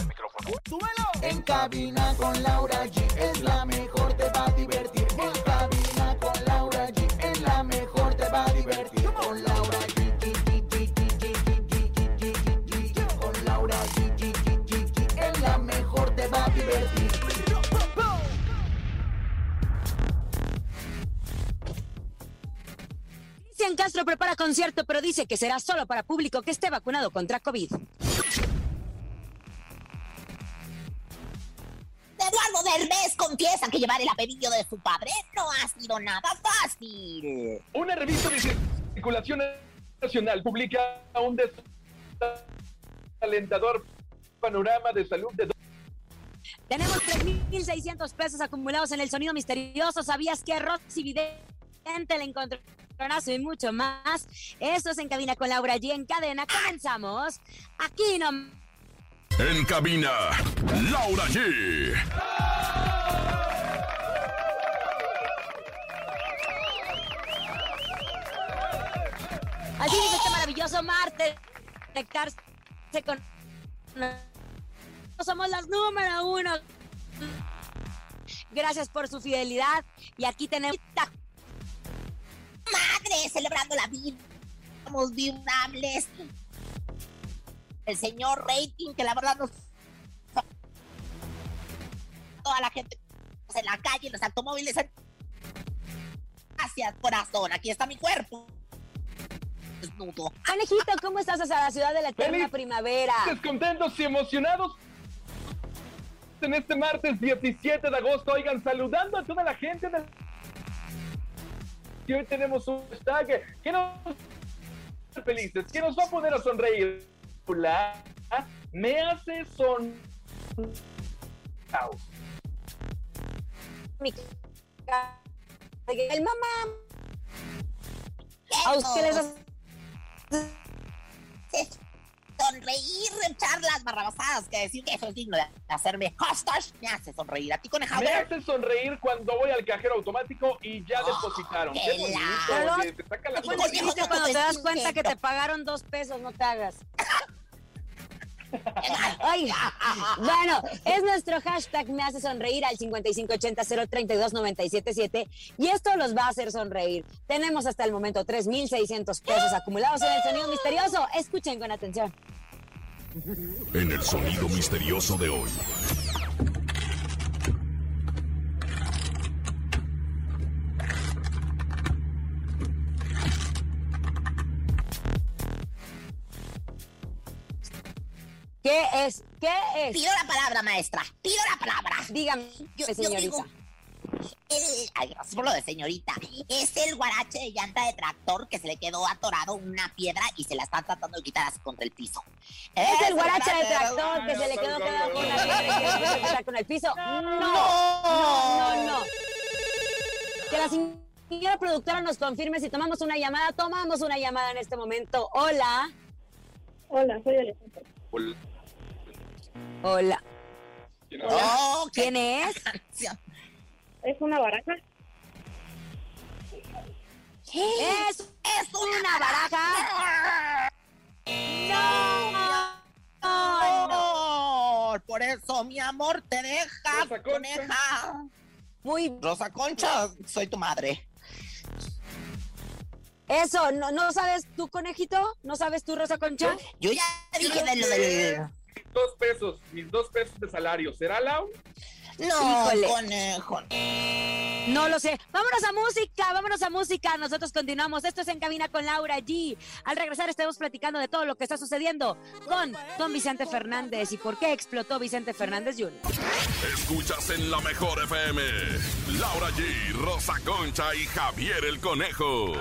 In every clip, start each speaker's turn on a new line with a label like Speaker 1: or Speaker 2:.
Speaker 1: el micrófono.
Speaker 2: ¡Súbelo!
Speaker 3: En cabina con Laura G es la mejor, te va a divertir. En cabina con Laura G es la mejor, te va a divertir. Con Laura G. Con Laura G. Es la mejor, te va a divertir.
Speaker 4: Castro prepara concierto, pero dice que será solo para público que esté vacunado contra COVID.
Speaker 5: Eduardo Derbez confiesa que llevar el apellido de su padre no ha sido nada fácil.
Speaker 6: Una revista de circulación nacional publica un desalentador panorama de salud de
Speaker 4: Tenemos 3.600 pesos acumulados en el sonido misterioso. ¿Sabías que Roxy Vidente le encontró y mucho más? Eso es En Cabina con Laura G. En cadena comenzamos. Aquí no...
Speaker 7: En cabina, Laura G.
Speaker 4: Así dice este maravilloso martes. Conectarse con... Somos las número uno. Gracias por su fidelidad. Y aquí tenemos...
Speaker 5: Madre, celebrando la vida. Somos vibrables. El señor Rating, que la verdad nos... Toda la gente en la calle, en los automóviles. Gracias, corazón. Aquí está mi cuerpo. Desnudo.
Speaker 4: Conejito, ¿cómo estás hasta la ciudad de la eterna
Speaker 6: Feliz.
Speaker 4: primavera?
Speaker 6: contentos y emocionados en este martes 17 de agosto. Oigan, saludando a toda la gente del... Y hoy tenemos un hashtag que nos felices, que nos va a poner a sonreír. La me hace son
Speaker 4: El mamá. ¿A usted les hace-
Speaker 5: Sonreír, echar las barrabasadas, que decir que eso es digno de hacerme hashtag me hace sonreír. A ti, coneja.
Speaker 6: Me hace sonreír cuando voy al cajero automático y ya depositaron.
Speaker 5: qué
Speaker 6: Qué bonito,
Speaker 5: la-
Speaker 6: oye, te saca la
Speaker 4: cuando
Speaker 5: te
Speaker 4: das cuenta que te pagaron dos pesos, no te hagas. Ay, bueno, es nuestro hashtag me hace sonreír al 5580-032-977 y esto los va a hacer sonreír. Tenemos hasta el momento 3.600 pesos acumulados en el sonido misterioso. Escuchen con atención.
Speaker 7: En el sonido misterioso de hoy.
Speaker 4: ¿Qué es? ¿Qué es?
Speaker 5: Pido la palabra, maestra. Pido la palabra.
Speaker 4: Dígame,
Speaker 5: Yo- yo
Speaker 4: señorita.
Speaker 5: digo, el- ay, gracias por lo de señorita. Es el guarache de llanta de tractor que se le quedó atorado una piedra y se la está tratando de quitar así contra el piso.
Speaker 4: ¿Es el guarache de tractor que se le quedó quedado con la piedra y se con el piso? No, no, no, no. Que la señora productora nos confirme si tomamos una llamada. Tomamos una llamada en este momento. Hola.
Speaker 8: Hola, soy Alejandra.
Speaker 4: Hola.
Speaker 5: Oh, qué
Speaker 4: ¿Quién es?
Speaker 8: ¿Es una baraja?
Speaker 4: Es
Speaker 5: Es
Speaker 4: una baraja. No. No, no.
Speaker 5: Oh, por eso, mi amor, te deja,
Speaker 6: Rosa Concha.
Speaker 5: coneja.
Speaker 4: Muy
Speaker 5: Rosa Concha, soy tu madre.
Speaker 4: eso, ¿no, ¿no sabes tú, conejito? ¿No sabes tú, Rosa Concha?
Speaker 5: Yo ya dije de lo del...
Speaker 6: Dos pesos, mis dos pesos de salario. ¿Será Lau?
Speaker 5: No,
Speaker 4: Híjole.
Speaker 5: conejo.
Speaker 4: No lo sé. Vámonos a música, vámonos a música. Nosotros continuamos. Esto es En Cabina con Laura G. Al regresar estaremos platicando de todo lo que está sucediendo con Don Vicente Fernández y por qué explotó Vicente Fernández Jr.
Speaker 7: Escuchas en la mejor FM. Laura G, Rosa Concha y Javier el Conejo.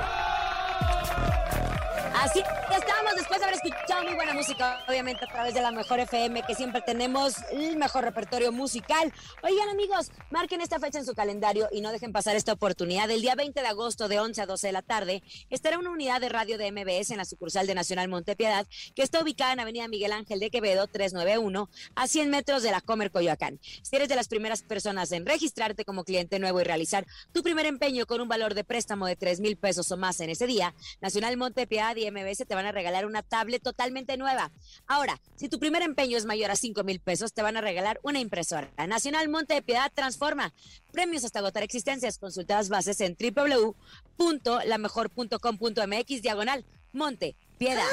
Speaker 4: Así estamos después de haber escuchado muy buena música, obviamente a través de la mejor FM, que siempre tenemos el mejor repertorio musical. Oigan amigos, marquen esta fecha en su calendario y no dejen pasar esta oportunidad. El día 20 de agosto de 11 a 12 de la tarde estará una unidad de radio de MBS en la sucursal de Nacional Montepiedad, que está ubicada en Avenida Miguel Ángel de Quevedo 391, a 100 metros de la Comer Coyoacán. Si eres de las primeras personas en registrarte como cliente nuevo y realizar tu primer empeño con un valor de préstamo de 3 mil pesos o más en ese día, Nacional Montepiedad y MBS te van a regalar una tablet totalmente nueva. Ahora, si tu primer empeño es mayor a 5 mil pesos, te van a regalar una impresora. Nacional Monte de Piedad transforma. Premios hasta agotar existencias. Consulta las bases en www.lamejor.com.mx diagonal Monte Piedad.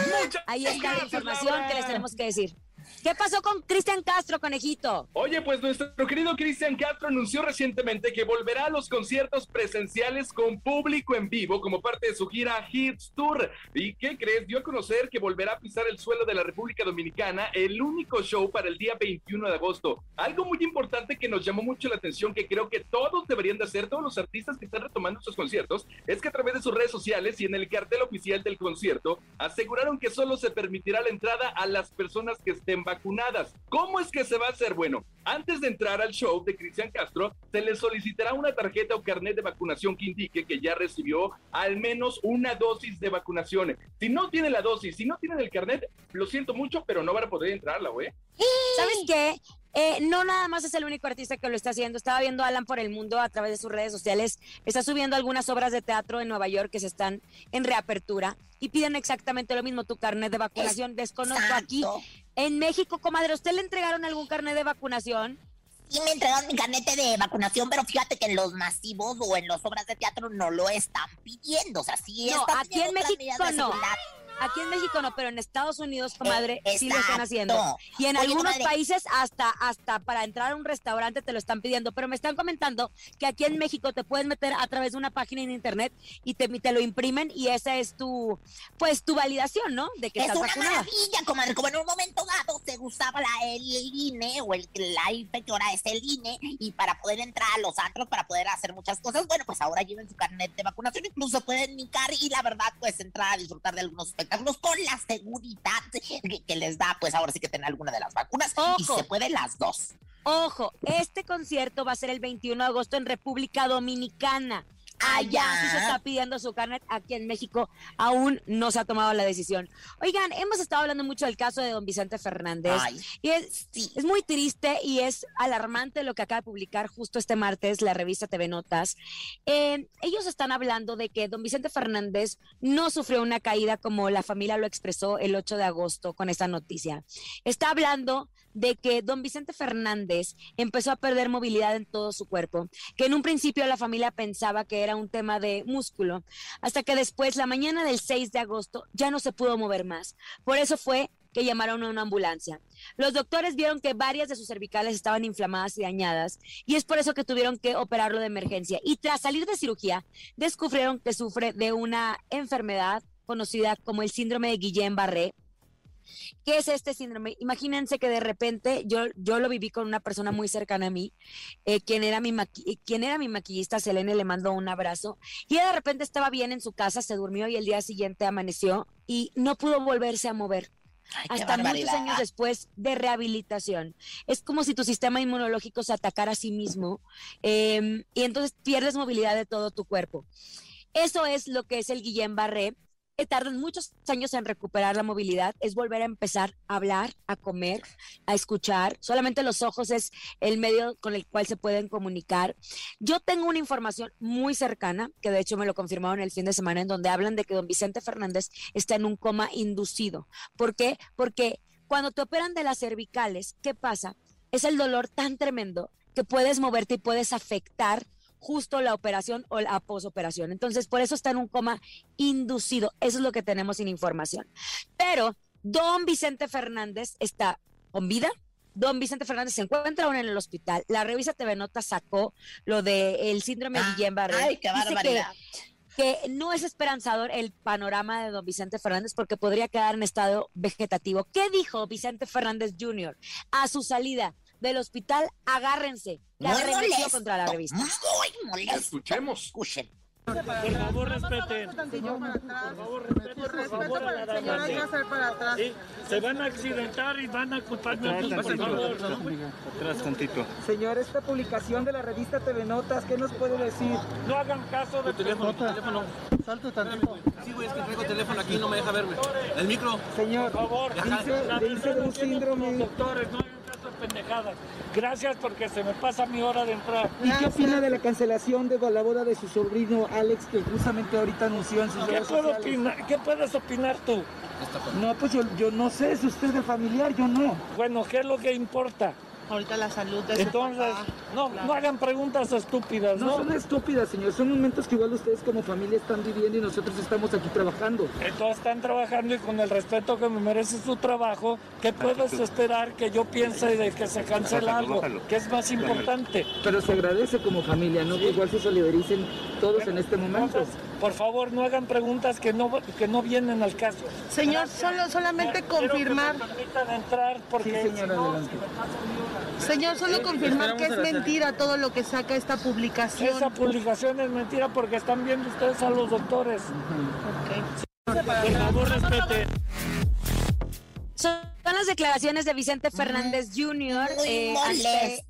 Speaker 4: Ahí está la información que les tenemos que decir. ¿Qué pasó con Cristian Castro, conejito?
Speaker 6: Oye, pues nuestro querido Cristian Castro anunció recientemente que volverá a los conciertos presenciales con público en vivo como parte de su gira Hits Tour. ¿Y qué crees? Dio a conocer que volverá a pisar el suelo de la República Dominicana, el único show para el día 21 de agosto. Algo muy importante que nos llamó mucho la atención, que creo que todos deberían de hacer, todos los artistas que están retomando sus conciertos, es que a través de sus redes sociales y en el cartel oficial del concierto, aseguraron que solo se permitirá la entrada a las personas que estén vacunadas. ¿Cómo es que se va a hacer? Bueno, antes de entrar al show de Cristian Castro, se le solicitará una tarjeta o carnet de vacunación que indique que ya recibió al menos una dosis de vacunación. Si no tiene la dosis, si no tienen el carnet, lo siento mucho, pero no van a poder entrarla, güey.
Speaker 4: ¿Sabes qué? Eh, no nada más es el único artista que lo está haciendo. Estaba viendo a Alan por el mundo a través de sus redes sociales. Está subiendo algunas obras de teatro en Nueva York que se están en reapertura y piden exactamente lo mismo, tu carnet de vacunación. Desconozco aquí. En México, comadre, ¿usted le entregaron algún carnet de vacunación?
Speaker 5: Sí me entregaron mi carnete de vacunación, pero fíjate que en los masivos o en las obras de teatro no lo están pidiendo. O sea, sí
Speaker 4: No,
Speaker 5: están
Speaker 4: aquí en México no. Aquí en México no, pero en Estados Unidos, comadre, sí lo están haciendo. Y en
Speaker 5: Oye,
Speaker 4: algunos
Speaker 5: comadre.
Speaker 4: países hasta hasta para entrar a un restaurante te lo están pidiendo, pero me están comentando que aquí en México te puedes meter a través de una página en internet y te, te lo imprimen y esa es tu pues tu validación, ¿no? De que
Speaker 5: Es
Speaker 4: estás
Speaker 5: una
Speaker 4: vacunada.
Speaker 5: maravilla, comadre. Como en un momento dado se usaba la, el, INE o el, la IFE, que ahora es el INE, y para poder entrar a los antros, para poder hacer muchas cosas, bueno, pues ahora lleven su carnet de vacunación, incluso pueden nicar y la verdad, pues entrar a disfrutar de algunos espectáculos con la seguridad que, que les da, pues ahora sí que tener alguna de las vacunas y se puede las dos.
Speaker 4: Ojo, este concierto va a ser el 21 de agosto en República Dominicana. Allá sí se está pidiendo su carnet, aquí en México aún no se ha tomado la decisión. Oigan, hemos estado hablando mucho del caso de don Vicente Fernández
Speaker 5: Ay,
Speaker 4: y es,
Speaker 5: sí.
Speaker 4: es muy triste y es alarmante lo que acaba de publicar justo este martes la revista TV Notas. Eh, ellos están hablando de que don Vicente Fernández no sufrió una caída como la familia lo expresó el 8 de agosto con esta noticia. Está hablando de que don Vicente Fernández empezó a perder movilidad en todo su cuerpo, que en un principio la familia pensaba que era un tema de músculo, hasta que después, la mañana del 6 de agosto, ya no se pudo mover más. Por eso fue que llamaron a una ambulancia. Los doctores vieron que varias de sus cervicales estaban inflamadas y dañadas y es por eso que tuvieron que operarlo de emergencia. Y tras salir de cirugía, descubrieron que sufre de una enfermedad conocida como el síndrome de Guillain-Barré. ¿Qué es este síndrome? Imagínense que de repente yo, yo lo viví con una persona muy cercana a mí, eh, quien, era mi maqui- eh, quien era mi maquillista, Selene, le mandó un abrazo y de repente estaba bien en su casa, se durmió y el día siguiente amaneció y no pudo volverse a mover
Speaker 5: Ay,
Speaker 4: hasta muchos años después de rehabilitación. Es como si tu sistema inmunológico se atacara a sí mismo eh, y entonces pierdes movilidad de todo tu cuerpo. Eso es lo que es el Guillain-Barré. Tardan muchos años en recuperar la movilidad, es volver a empezar a hablar, a comer, a escuchar. Solamente los ojos es el medio con el cual se pueden comunicar. Yo tengo una información muy cercana, que de hecho me lo confirmaron el fin de semana, en donde hablan de que don Vicente Fernández está en un coma inducido. ¿Por qué? Porque cuando te operan de las cervicales, ¿qué pasa? Es el dolor tan tremendo que puedes moverte y puedes afectar justo la operación o la posoperación. Entonces, por eso está en un coma inducido. Eso es lo que tenemos sin información. Pero don Vicente Fernández está con vida. Don Vicente Fernández se encuentra aún en el hospital. La revista TV Nota sacó lo del síndrome de Guillain-Barré.
Speaker 5: Ah, Ay, qué
Speaker 4: Dice que-
Speaker 5: barbaridad.
Speaker 4: que no es esperanzador el panorama de don Vicente Fernández porque podría quedar en estado vegetativo. ¿Qué dijo Vicente Fernández Jr. a su salida del hospital? Agárrense. La
Speaker 5: molesto,
Speaker 4: contra la revista.
Speaker 5: Muy molesto.
Speaker 6: Escuchemos.
Speaker 5: Escuchen.
Speaker 9: Por favor, respeten. Por favor, respeten. Por favor, a la dama. Sí, Se van a accidentar y van a culparme a por favor.
Speaker 10: Atrás tantito.
Speaker 2: Señor, esta publicación de la revista TV Notas, ¿qué nos puede decir?
Speaker 9: No hagan caso de
Speaker 10: Teléfono, teléfono.
Speaker 2: Salte tantito.
Speaker 10: Sí, güey, es que traigo teléfono aquí, no me deja verme. El micro.
Speaker 2: Señor,
Speaker 9: Por favor,
Speaker 2: dice, dice de un síndrome.
Speaker 9: doctores, no pendejadas. Gracias porque se me pasa mi hora de entrar.
Speaker 2: ¿Y qué opina de la cancelación de la boda de su sobrino Alex, que justamente ahorita anunció en sus
Speaker 9: ¿Qué,
Speaker 2: redes
Speaker 9: puedo opinar? ¿Qué puedes opinar tú?
Speaker 2: No, pues yo, yo no sé, es usted el familiar, yo no.
Speaker 9: Bueno, ¿qué es lo que importa?
Speaker 11: Ahorita la salud de su
Speaker 9: Entonces,
Speaker 11: papá.
Speaker 9: no, no hagan preguntas estúpidas,
Speaker 2: No
Speaker 9: ¿no?
Speaker 2: son estúpidas, señor, son momentos que igual ustedes como familia están viviendo y nosotros estamos aquí trabajando.
Speaker 9: Entonces están trabajando y con el respeto que me merece su trabajo, ¿qué puedes esperar que yo piense de que se cancela algo? Que es más importante.
Speaker 2: Pero se agradece como familia, ¿no? Que igual se solidaricen todos en este momento.
Speaker 9: Entonces, por favor, no hagan preguntas que no, que no vienen al caso.
Speaker 11: Señor, solo, solamente
Speaker 9: Quiero que me
Speaker 11: confirmar.
Speaker 9: permitan entrar porque
Speaker 2: Sí, señora,
Speaker 9: si no,
Speaker 2: adelante.
Speaker 11: Señor, solo confirmar que es mentira todo lo que saca esta publicación.
Speaker 9: Esa publicación es mentira porque están viendo ustedes a los doctores.
Speaker 11: Ok.
Speaker 9: Por favor, respeten.
Speaker 4: Son las declaraciones de Vicente Fernández Jr. Eh,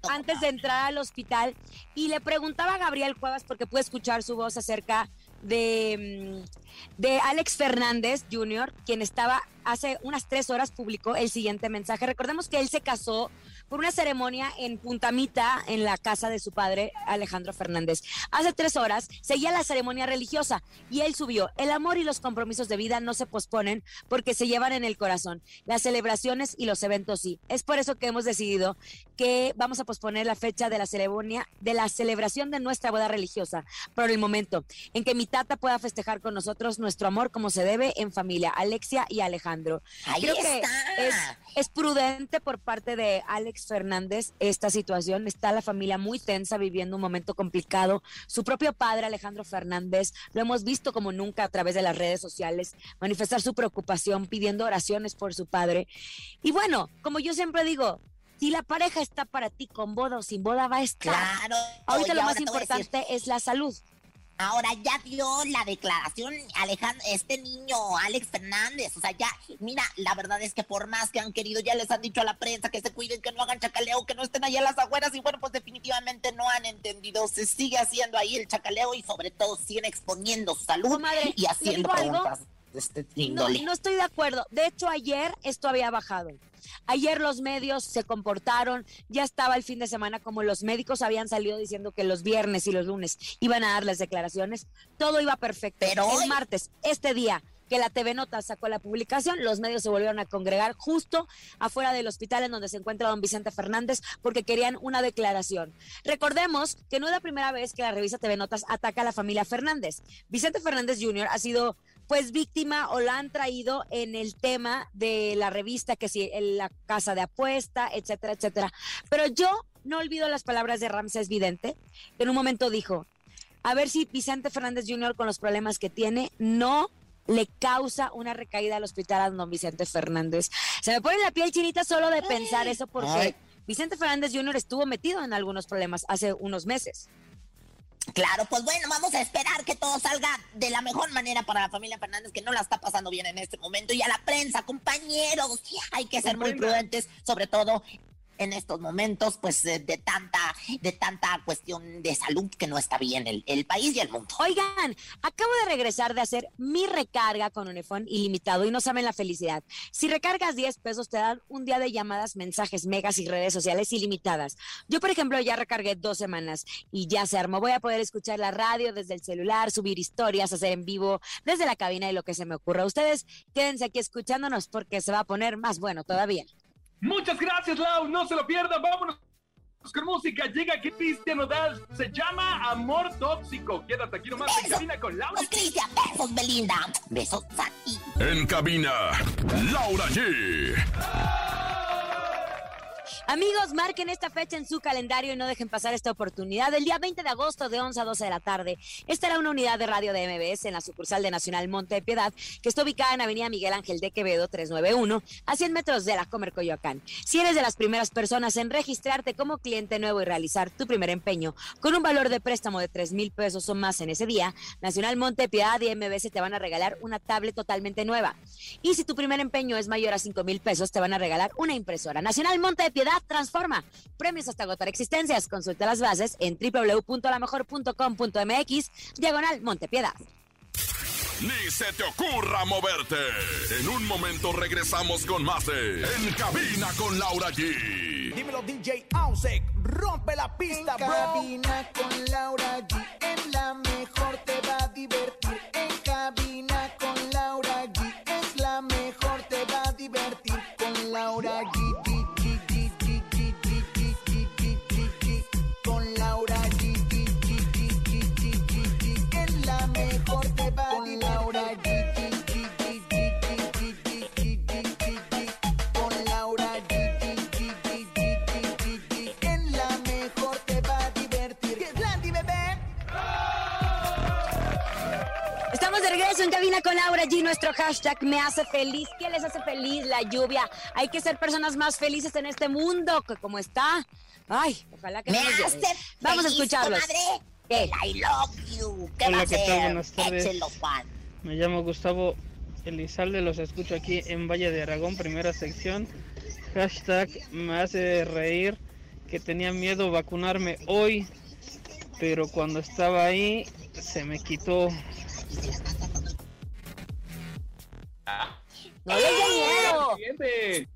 Speaker 4: antes, de entrar al hospital y le preguntaba a Gabriel Cuevas porque puede escuchar su voz acerca de, mm, de Alex Fernández Jr., quien estaba hace unas tres horas publicó el siguiente mensaje. Recordemos que él se casó por una ceremonia en Puntamita, en la casa de su padre, Alejandro Fernández. Hace tres horas seguía la ceremonia religiosa y él subió, el amor y los compromisos de vida no se posponen porque se llevan en el corazón. Las celebraciones y los eventos sí. Es por eso que hemos decidido que vamos a posponer la fecha de la ceremonia, de la celebración de nuestra boda religiosa, por el momento en que mi tata pueda festejar con nosotros nuestro amor como se debe en familia, Alexia y Alejandro.
Speaker 5: Ahí
Speaker 4: Creo que
Speaker 5: está.
Speaker 4: es, es prudente por parte de Alex Fernández esta situación. Está la familia muy tensa, viviendo un momento complicado. Su propio padre, Alejandro Fernández, lo hemos visto como nunca a través de las redes sociales, manifestar su preocupación, pidiendo oraciones por su padre. Y bueno, como yo siempre digo, si la pareja está para ti con boda o sin boda, va a estar.
Speaker 5: Claro.
Speaker 4: Ahorita lo más importante es la salud.
Speaker 5: Ahora ya dio la declaración Alejandro, este niño, Alex Fernández. O sea, ya, mira, la verdad es que por más que han querido, ya les han dicho a la prensa que se cuiden, que no hagan chacaleo, que no estén allá a las afueras. Y bueno, pues definitivamente no han entendido. Se sigue haciendo ahí el chacaleo y sobre todo siguen exponiendo su salud
Speaker 4: Comadre,
Speaker 5: y
Speaker 4: ¿le
Speaker 5: haciendo
Speaker 4: algo?
Speaker 5: Este
Speaker 4: No, no estoy de acuerdo. De hecho, ayer esto había bajado. Ayer los medios se comportaron, ya estaba el fin de semana como los médicos habían salido diciendo que los viernes y los lunes iban a dar las declaraciones, todo iba perfecto.
Speaker 5: Pero
Speaker 4: el
Speaker 5: hoy-
Speaker 4: martes, este día que la TV Nota sacó la publicación, los medios se volvieron a congregar justo afuera del hospital en donde se encuentra don Vicente Fernández porque querían una declaración. Recordemos que no es la primera vez que la revista TV Notas ataca a la familia Fernández. Vicente Fernández Jr. ha sido pues víctima o la han traído en el tema de la revista, que si en la casa de apuesta, etcétera, etcétera. Pero yo no olvido las palabras de Ramsés Vidente, que en un momento dijo, a ver si Vicente Fernández Jr. con los problemas que tiene no le causa una recaída al hospital a don Vicente Fernández. Se me pone la piel chinita solo de pensar eso porque. Vicente Fernández Jr. estuvo metido en algunos problemas hace unos meses.
Speaker 5: Claro, pues bueno, vamos a esperar que todo salga de la mejor manera para la familia Fernández, que no la está pasando bien en este momento. Y a la prensa, compañeros, hay que ser muy prudentes, sobre todo en estos momentos, pues eh, de tanta, de tanta cuestión de salud que no está bien el, el país y el mundo.
Speaker 4: Oigan, acabo de regresar de hacer mi recarga con Unifón ilimitado y no saben la felicidad. Si recargas 10 pesos te dan un día de llamadas, mensajes, megas y redes sociales ilimitadas. Yo, por ejemplo, ya recargué dos semanas y ya se armó. Voy a poder escuchar la radio desde el celular, subir historias, hacer en vivo desde la cabina y lo que se me ocurra. Ustedes quédense aquí escuchándonos porque se va a poner más bueno todavía.
Speaker 6: Muchas gracias, Lau. No se lo pierdan. Vámonos con música. Llega Cristian Nodal. Se llama Amor Tóxico. Quédate aquí nomás en cabina con Laura.
Speaker 5: Besos, Cristian, besos, Belinda. Besos a ti.
Speaker 7: En cabina, Laura G.
Speaker 4: Amigos, marquen esta fecha en su calendario y no dejen pasar esta oportunidad. El día 20 de agosto de 11 a 12 de la tarde estará una unidad de radio de MBS en la sucursal de Nacional Monte de Piedad, que está ubicada en Avenida Miguel Ángel de Quevedo 391, a 100 metros de la Comer Coyoacán. Si eres de las primeras personas en registrarte como cliente nuevo y realizar tu primer empeño con un valor de préstamo de 3 mil pesos o más en ese día, Nacional Monte de Piedad y MBS te van a regalar una tablet totalmente nueva. Y si tu primer empeño es mayor a 5 mil pesos, te van a regalar una impresora. Nacional Monte de Piedad transforma. Premios hasta agotar existencias. Consulta las bases en www.lamejor.com.mx, diagonal Montepiedad.
Speaker 7: Ni se te ocurra moverte. En un momento regresamos con más de En Cabina con Laura G.
Speaker 3: Dímelo DJ Ausek, rompe la pista,
Speaker 5: En
Speaker 3: bro.
Speaker 5: cabina con G.
Speaker 4: Nuestro hashtag me hace feliz. ¿Qué les hace feliz? La lluvia. Hay que ser personas más felices en este mundo que como está. Ay, ojalá que
Speaker 5: Me
Speaker 4: no
Speaker 5: hace
Speaker 4: llegue. Vamos a
Speaker 5: feliz,
Speaker 4: escucharlos.
Speaker 5: comadre.
Speaker 4: ¿Qué?
Speaker 5: I love you. ¿Qué
Speaker 12: Hola,
Speaker 5: va a
Speaker 12: ¿qué tal?
Speaker 5: hacer?
Speaker 12: Buenas tardes.
Speaker 5: Échelo, Juan.
Speaker 12: Me llamo Gustavo Elizalde, los escucho aquí en Valle de Aragón, primera sección. Hashtag me hace reír que tenía miedo vacunarme hoy, pero cuando estaba ahí se me quitó.
Speaker 6: pendiente.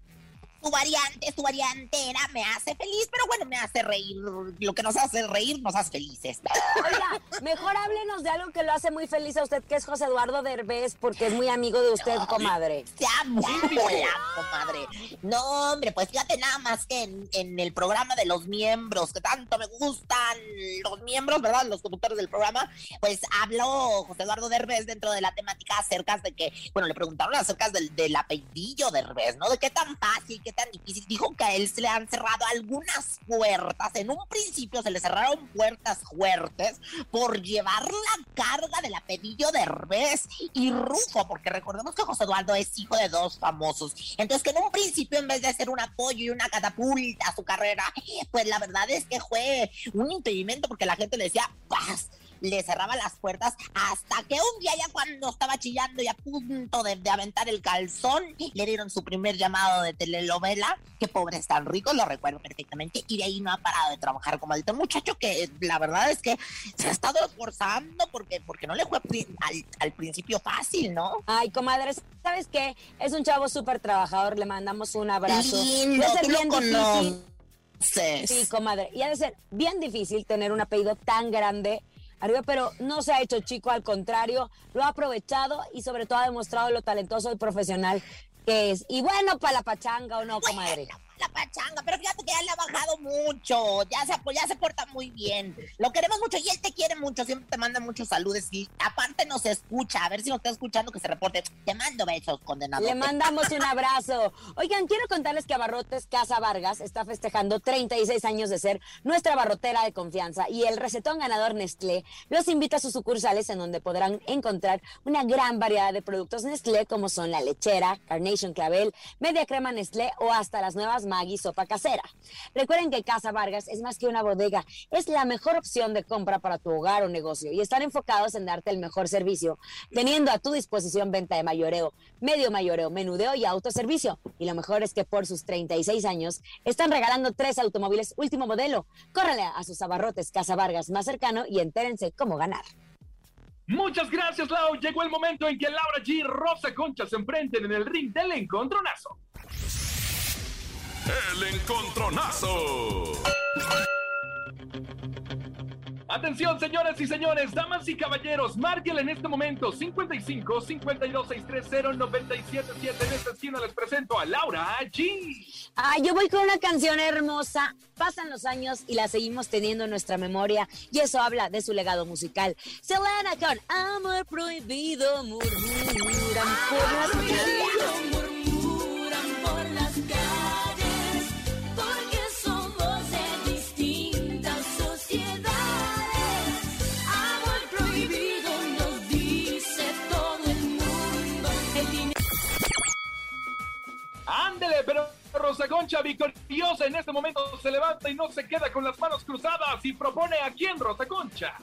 Speaker 5: Tu variante, tu variantera me hace feliz, pero bueno, me hace reír. Lo que nos hace reír nos hace felices.
Speaker 4: Oiga, mejor háblenos de algo que lo hace muy feliz a usted, que es José Eduardo Derbez, porque es muy amigo de usted, comadre.
Speaker 5: Te amo, comadre. No, hombre, pues fíjate nada más que en, en el programa de los miembros, que tanto me gustan los miembros, ¿verdad? Los conductores del programa, pues habló José Eduardo Derbez dentro de la temática acerca de que, bueno, le preguntaron acerca del, del apellidillo Derbez, ¿no? De qué tan fácil, tan difícil. Dijo que a él se le han cerrado algunas puertas. En un principio se le cerraron puertas fuertes por llevar la carga del apellido Derbez y Rufo, porque recordemos que José Eduardo es hijo de dos famosos. Entonces, que en un principio, en vez de ser un apoyo y una catapulta a su carrera, pues la verdad es que fue un impedimento porque la gente le decía, paz. Le cerraba las puertas hasta que un día ya cuando estaba chillando y a punto de, de aventar el calzón, le dieron su primer llamado de telenovela, que pobre es tan rico, lo recuerdo perfectamente, y de ahí no ha parado de trabajar como el muchacho que la verdad es que se ha estado esforzando porque, porque no le fue al, al principio fácil, ¿no?
Speaker 4: Ay, comadre, ¿sabes qué? Es un chavo súper trabajador, le mandamos un abrazo.
Speaker 5: Lindo, tú lo
Speaker 4: bien difícil.
Speaker 5: conoces.
Speaker 4: Sí, comadre. Y ha de ser bien difícil tener un apellido tan grande arriba, pero no se ha hecho chico, al contrario, lo ha aprovechado y sobre todo ha demostrado lo talentoso y profesional que es. Y bueno, para la pachanga o no, comadre.
Speaker 5: La pachanga, pero fíjate que ya le ha bajado mucho, ya se, ya se porta muy bien, lo queremos mucho y él te quiere mucho, siempre te manda muchos saludos y aparte nos escucha, a ver si nos está escuchando que se reporte, te mando besos, condenado.
Speaker 4: Le mandamos un abrazo. Oigan, quiero contarles que Abarrotes Casa Vargas está festejando 36 años de ser nuestra barrotera de confianza y el recetón ganador Nestlé los invita a sus sucursales en donde podrán encontrar una gran variedad de productos Nestlé como son la lechera, Carnation Clavel, media crema Nestlé o hasta las nuevas Maggi sopa casera. Recuerden que Casa Vargas es más que una bodega, es la mejor opción de compra para tu hogar o negocio y están enfocados en darte el mejor servicio, teniendo a tu disposición venta de mayoreo, medio mayoreo, menudeo y autoservicio. Y lo mejor es que por sus 36 años están regalando tres automóviles último modelo. Córrele a sus abarrotes Casa Vargas más cercano y entérense cómo ganar.
Speaker 6: Muchas gracias, Lau. Llegó el momento en que Laura G Rosa Concha se enfrenten en el ring del encontronazo.
Speaker 7: El encontronazo.
Speaker 6: Atención, señoras y señores, damas y caballeros, márquenle en este momento 55 52 630 977. En esta esquina les presento a Laura G.
Speaker 4: Ah, yo voy con una canción hermosa. Pasan los años y la seguimos teniendo en nuestra memoria y eso habla de su legado musical. Selena con Amor Prohibido murmuran por las
Speaker 6: Concha, victoriosa en este momento, se levanta y no se queda con las manos cruzadas y propone a quién, Rosa Concha.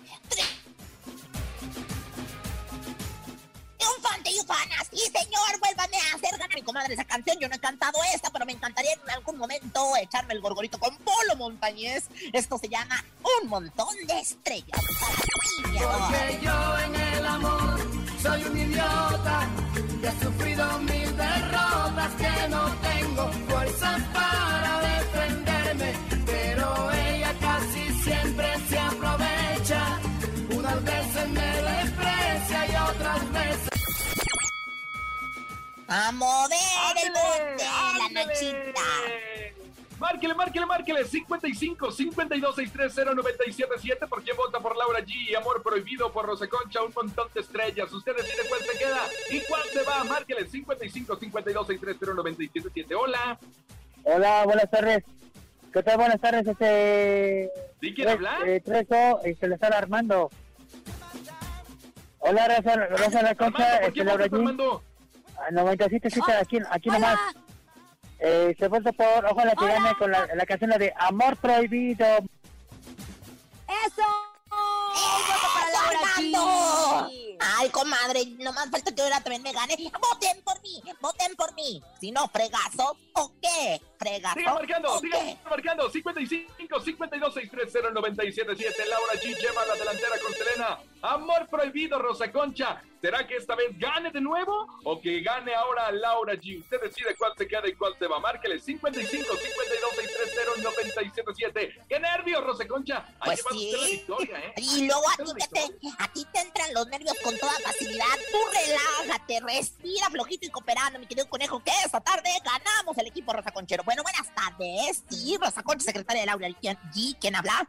Speaker 5: Triunfante y ufanas. Y señor, vuélvame a hacer ganar mi comadre esa canción. Yo no he cantado esta, pero me encantaría en algún momento echarme el gorgorito con Polo Montañez. Esto se llama Un montón de estrellas.
Speaker 3: Porque yo en el amor soy un idiota que he sufrido mil derrotas que no tengo
Speaker 5: A mover el bote, la nachita.
Speaker 6: Márquele, márquele, márquele. 55 52 630 977. ¿Por quién vota por Laura G? Amor prohibido por Rosa Concha. Un montón de estrellas. Usted decide cuál se queda y cuál se va. Márquele 55 52 630 977. Hola.
Speaker 13: Hola, buenas tardes. ¿Qué tal? Buenas tardes, este...
Speaker 6: ¿Sí quiere hablar?
Speaker 13: Eh, Treso, y se le está Armando. Hola, Rosa, Rosa La Concha,
Speaker 6: Armando, ¿por
Speaker 13: este,
Speaker 6: quién
Speaker 13: Laura
Speaker 6: vota por
Speaker 13: G.
Speaker 6: Armando?
Speaker 13: Ah, 97, sí, aquí, aquí nomás. Eh, se vota por, ojalá que gane con la, la canción la de Amor Prohibido.
Speaker 4: ¡Eso! ¡Voto para!
Speaker 5: Ay, comadre, nomás falta que ahora también me gane. Voten por mí, voten por mí. Si no, fregazo, ¿o qué? ¿Fregazo?
Speaker 6: Siga marcando,
Speaker 5: ¿o
Speaker 6: siga
Speaker 5: qué?
Speaker 6: marcando. 55 52 630 977. Laura G lleva la delantera con Selena. Amor prohibido, Rosa Concha. ¿Será que esta vez gane de nuevo o que gane ahora Laura G? Usted decide cuál se queda y cuál se va. Márquele 55 52 630 977. ¡Qué nervios, Rosa Concha! Ahí
Speaker 5: Pues
Speaker 6: lleva usted la
Speaker 5: sí.
Speaker 6: victoria, ¿eh?
Speaker 5: Y luego a ti, te, a ti te entran los nervios con toda facilidad. Tú relájate, respira flojito y cooperando, mi querido conejo, que esta tarde ganamos el equipo Rosa Conchero. Bueno, buenas tardes. Sí, Rosa Concha, secretaria de Laura G. ¿Quién habla?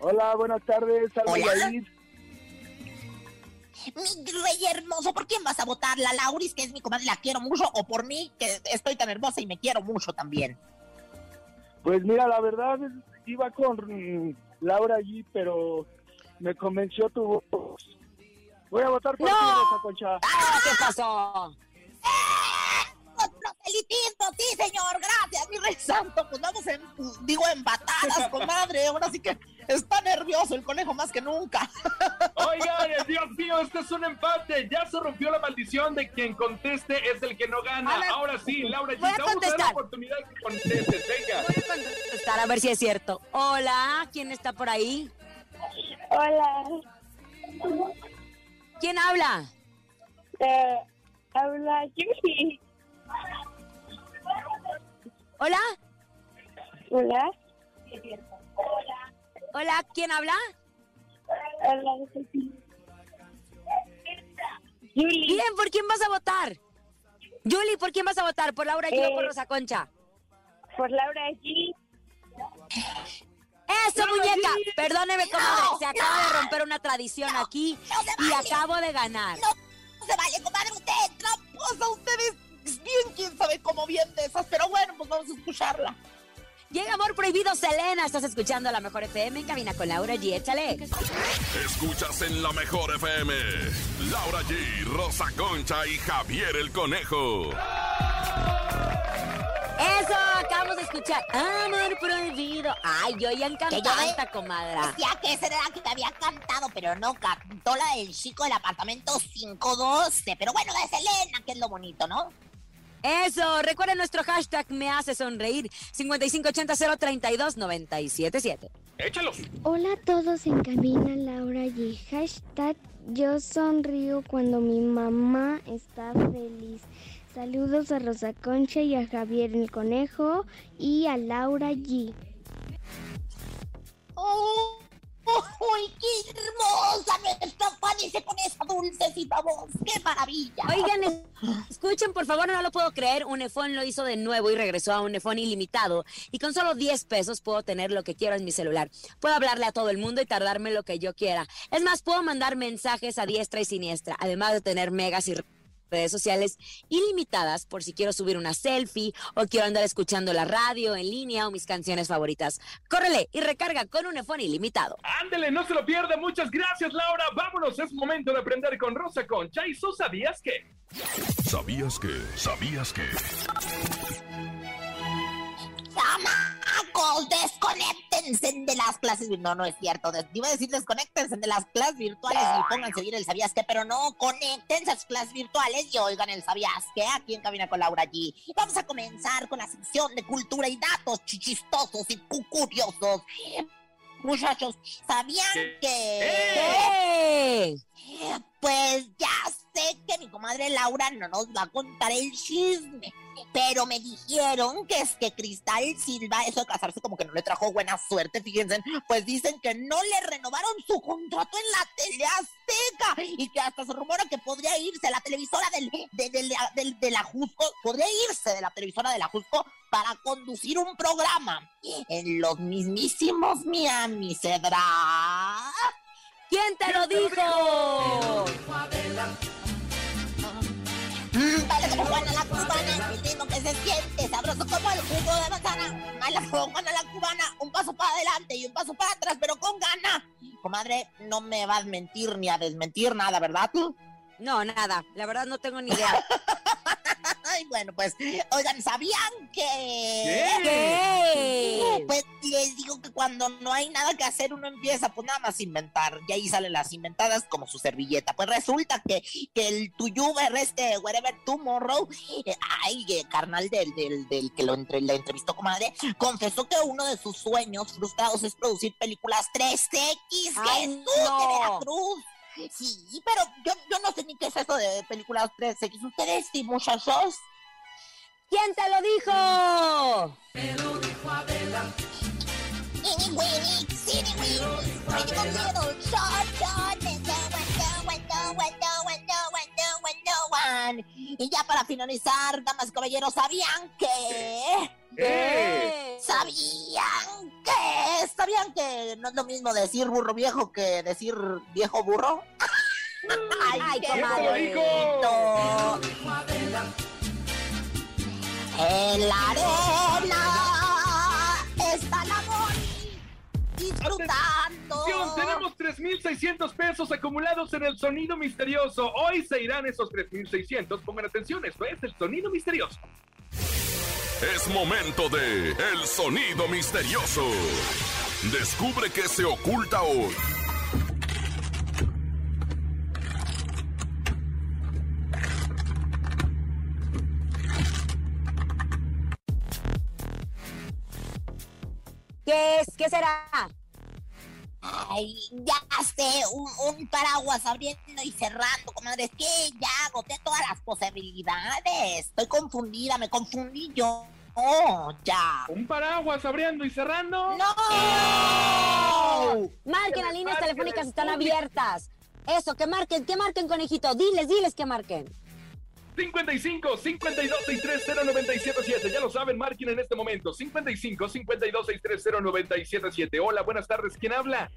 Speaker 13: Hola, buenas tardes,
Speaker 5: Hola. Mi rey hermoso, ¿por quién vas a votar? ¿La Lauris, que es mi comadre, la quiero mucho? ¿O por mí, que estoy tan hermosa y me quiero mucho también?
Speaker 13: Pues mira, la verdad, iba con Laura G, pero me convenció tu voz. Voy a votar por
Speaker 4: ¡No!
Speaker 13: ti, Rosa Concha.
Speaker 4: ¡Ah, qué pasó!
Speaker 5: Sí, señor, gracias, mi rey santo. Pues vamos, en, digo, en batadas, comadre. Ahora sí que está nervioso el conejo más que nunca.
Speaker 6: Oigan, Dios mío, este es un empate. Ya se rompió la maldición de quien conteste es el que no gana.
Speaker 4: Ver,
Speaker 6: Ahora sí, Laura G.
Speaker 4: voy a
Speaker 6: te vamos a dar la
Speaker 4: contestar.
Speaker 6: oportunidad que contestes. Venga.
Speaker 4: Voy a contestar a ver si es cierto. Hola, ¿quién está por ahí?
Speaker 8: Hola,
Speaker 4: ¿Quién habla?
Speaker 8: eh, habla Yuki.
Speaker 4: Hola,
Speaker 8: Hola,
Speaker 4: hola, ¿quién habla?
Speaker 8: hola, Yuli.
Speaker 4: Bien, ¿por quién vas a votar? Yuli, ¿por quién vas a votar? ¿Por Laura G o por
Speaker 8: Eh,
Speaker 4: Rosa Concha?
Speaker 8: Por Laura G.
Speaker 4: ¡Eso,
Speaker 6: ¡Laura
Speaker 4: muñeca!
Speaker 6: G!
Speaker 4: Perdóneme, comadre,
Speaker 5: No,
Speaker 4: se acaba
Speaker 5: no.
Speaker 4: de romper una tradición aquí y
Speaker 5: vale.
Speaker 4: acabo de ganar.
Speaker 5: No se vale, comadre, usted tramposa, usted es bien, quién sabe cómo bien de esas. Pero bueno, pues vamos a escucharla.
Speaker 4: Llega Amor Prohibido, Selena. Estás escuchando la mejor FM en cabina con Laura G. Échale.
Speaker 7: Escuchas en la mejor FM. Laura G, Rosa Concha y Javier el Conejo.
Speaker 4: Eso, acabamos de escuchar. Amor Prohibido. Ay, yo ya
Speaker 5: Que yo de-
Speaker 4: comadra.
Speaker 5: Decía que esa era la que te había cantado, pero no cantó la del chico del apartamento 512. Pero bueno, de Selena, que es lo bonito, ¿no?
Speaker 4: Eso, recuerden nuestro hashtag me hace sonreír 5580-032-977.
Speaker 6: Échalo.
Speaker 14: Hola a todos en cabina Laura y hashtag yo sonrío cuando mi mamá está feliz. Saludos a Rosa Concha y a Javier el Conejo y a Laura G.
Speaker 5: ¡Oh! ¡Uy, qué hermosa nuestra se con esa dulcecita voz! ¡Qué maravilla!
Speaker 4: Oigan, es- escuchen, por favor, no lo puedo creer. Unifón lo hizo de nuevo y regresó a Unifón ilimitado. Y con solo 10 pesos puedo tener lo que quiero en mi celular. Puedo hablarle a todo el mundo y tardarme lo que yo quiera. Es más, puedo mandar mensajes a diestra y siniestra, además de tener megas y redes sociales ilimitadas por si quiero subir una selfie o quiero andar escuchando la radio en línea o mis canciones favoritas. Córrele y recarga con Unifón ilimitado.
Speaker 6: Ándele, no se lo pierda. Muchas gracias, Laura. Vámonos, es momento de aprender con Rosa Concha. ¿Y tú sabías que?
Speaker 7: ¿Sabías que? ¿Sabías que?
Speaker 5: Chamacos, desconéctense de las clases. vir- No, no es cierto. Iba a decir desconéctense de las clases virtuales y pónganse a oír el sabías qué, pero no, conéctense a sus clases virtuales y oigan el sabías qué aquí en Cabina con Laura G. Vamos a comenzar con la sección de cultura y datos chichistosos y cu- curiosos. Muchachos, ¿sabían que... Pues ya sé que mi comadre Laura no nos va a contar el chisme, pero me dijeron que es que Cristal Silva, eso de casarse como que no le trajo buena suerte, fíjense, pues dicen que no le renovaron su contrato en la tele azteca y que hasta se rumora que podría irse a la televisora del, de, la- Jusco, podría irse de la televisora de la para conducir un programa en los mismísimos Miami, ¿cedrá?
Speaker 4: ¿Quién te lo dijo?
Speaker 5: Mm, Baila como Juana la cubana, el ritmo que se siente, sabroso como el jugo de manzana. Baila como Juana la cubana, un paso para adelante y un paso para atrás, pero con gana. Comadre, no me vas a mentir ni a desmentir nada, ¿verdad tú?
Speaker 4: No, nada. La verdad no tengo ni idea.
Speaker 5: Ay, bueno, pues, oigan, ¿sabían que...?
Speaker 4: ¿Qué?
Speaker 5: Pues les digo que cuando no hay nada que hacer uno empieza pues nada más a inventar y ahí salen las inventadas como su servilleta. Pues resulta que, que el tuyuber este, wherever tomorrow, eh, ay, eh, carnal del, del, del que lo entre, le entrevistó comadre, confesó que uno de sus sueños frustrados es producir películas 3X.
Speaker 4: Ay,
Speaker 5: ¡Jesús
Speaker 4: no.
Speaker 5: de Veracruz! Sí, pero yo, yo no sé ni qué es eso de películas 3X. ¿Ustedes sí, muchachos?
Speaker 4: ¿Quién te lo dijo?
Speaker 5: No one, no one. Y ya para finalizar, damas y caballeros, ¿sabían que?
Speaker 6: ¿Qué?
Speaker 5: ¿Sabían que? ¿Sabían que no es lo mismo decir burro viejo que decir viejo burro?
Speaker 4: Ay,
Speaker 5: qué
Speaker 4: comadre.
Speaker 6: ¿Quién te lo dijo?
Speaker 5: bonito. En la arena está la disfrutando.
Speaker 6: Atención, Tenemos 3.600 pesos acumulados en el sonido misterioso. Hoy se irán esos 3.600. Pongan atención, esto es el sonido misterioso.
Speaker 7: Es momento de El Sonido Misterioso. Descubre qué se oculta hoy.
Speaker 4: ¿Qué es? ¿Qué será?
Speaker 5: Ay, ya sé, un, un paraguas abriendo y cerrando, comadre. Es que ya agoté todas las posibilidades. Estoy confundida, me confundí yo. Oh, ya.
Speaker 6: ¿Un paraguas abriendo y cerrando?
Speaker 5: ¡No!
Speaker 4: Marquen, las líneas telefónicas
Speaker 6: el
Speaker 4: están abiertas. Eso, que marquen, que marquen, conejito. Diles, diles que marquen.
Speaker 6: 55 52 630 977. Ya lo saben, marquen en este momento. 55 52 630 977. Hola, buenas tardes. ¿Quién habla?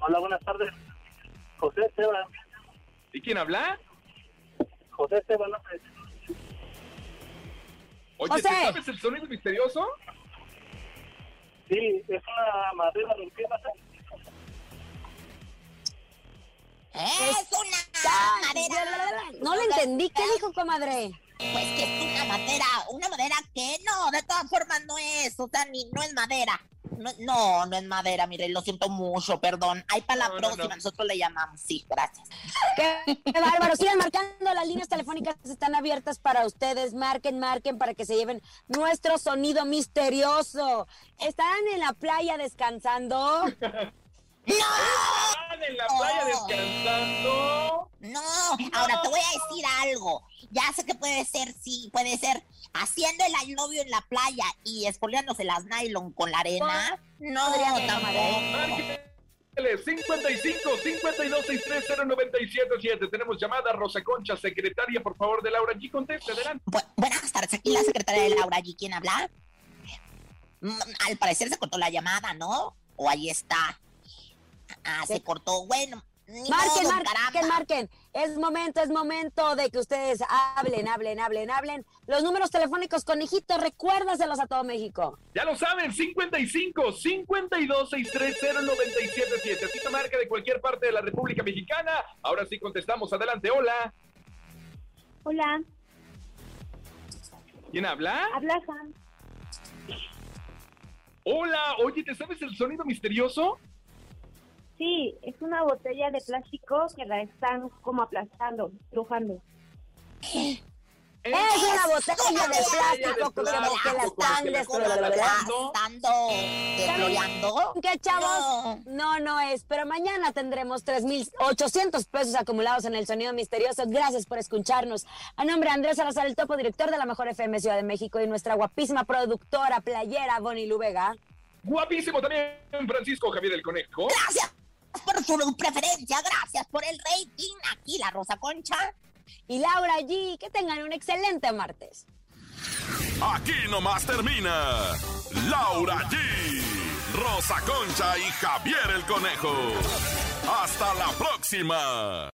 Speaker 13: Hola, buenas tardes. José Esteban.
Speaker 6: ¿Y quién habla?
Speaker 13: José Esteban López.
Speaker 6: Oye,
Speaker 4: José.
Speaker 6: ¿te sabes el sonido misterioso?
Speaker 13: Sí, es una madera rompida.
Speaker 5: Es una madera.
Speaker 4: No le entendí. ¿Qué dijo, comadre?
Speaker 5: Pues que es una madera, una madera que no, de todas formas no es, o sea, ni, no es madera. No, no, no es madera, mire, lo siento mucho, perdón. Ahí para la
Speaker 6: No,
Speaker 5: próxima,
Speaker 6: no.
Speaker 5: nosotros le llamamos, sí, gracias.
Speaker 4: Qué, qué bárbaro. Sigan marcando. Las líneas telefónicas están abiertas para ustedes. Marquen, marquen para que se lleven nuestro sonido misterioso. ¿Estarán en la playa descansando?
Speaker 6: ¿Están en la playa descansando?
Speaker 5: No, ahora te voy a decir algo. Ya sé que puede ser, sí, puede ser haciendo el I love you en la playa y espoleándose las nylon con la arena. No,
Speaker 4: ser,
Speaker 5: tampoco.
Speaker 6: Márquenle 55 52 630 977. Tenemos llamada Rosa Concha, secretaria, por favor, de Laura G. Conteste, adelante.
Speaker 5: Bu- buenas tardes, aquí la secretaria de Laura G. ¿Quién habla? Mm, Al parecer se cortó la llamada, ¿no? O ahí está. Ah, se cortó. Bueno, ni
Speaker 4: Marquen,
Speaker 5: modo,
Speaker 4: marquen,
Speaker 5: caramba.
Speaker 4: marquen. Es momento, es momento de que ustedes hablen, hablen, hablen, hablen. Los números telefónicos, conejito, recuérdaselos a todo México.
Speaker 6: Ya lo saben, 55 52 630 977. Así te marca de cualquier parte de la República Mexicana. Ahora sí contestamos. Adelante, hola.
Speaker 8: Hola,
Speaker 6: ¿Quién habla?
Speaker 8: habla Sam.
Speaker 6: Hola, oye, ¿te sabes el sonido misterioso?
Speaker 8: Sí, es una botella de plástico que la están como aplastando, estrujando.
Speaker 4: Es una botella de plástico que, que la están desflorando.
Speaker 5: ¿Desfloreando?
Speaker 4: ¿Qué, chavos? No, no es. Pero mañana tendremos 3,800 pesos acumulados en el sonido misterioso. Gracias por escucharnos. A nombre de Andrés Salazar, el topo director de la Mejor FM Ciudad de México y nuestra guapísima productora playera, Bonnie Lubega.
Speaker 6: Guapísimo también, Francisco Javier el Conejo.
Speaker 5: Gracias por su preferencia, gracias por el rating. Aquí la Rosa Concha.
Speaker 4: Y Laura G, que tengan un excelente martes.
Speaker 7: Aquí nomás termina Laura G, Rosa Concha y Javier el Conejo. Hasta la próxima.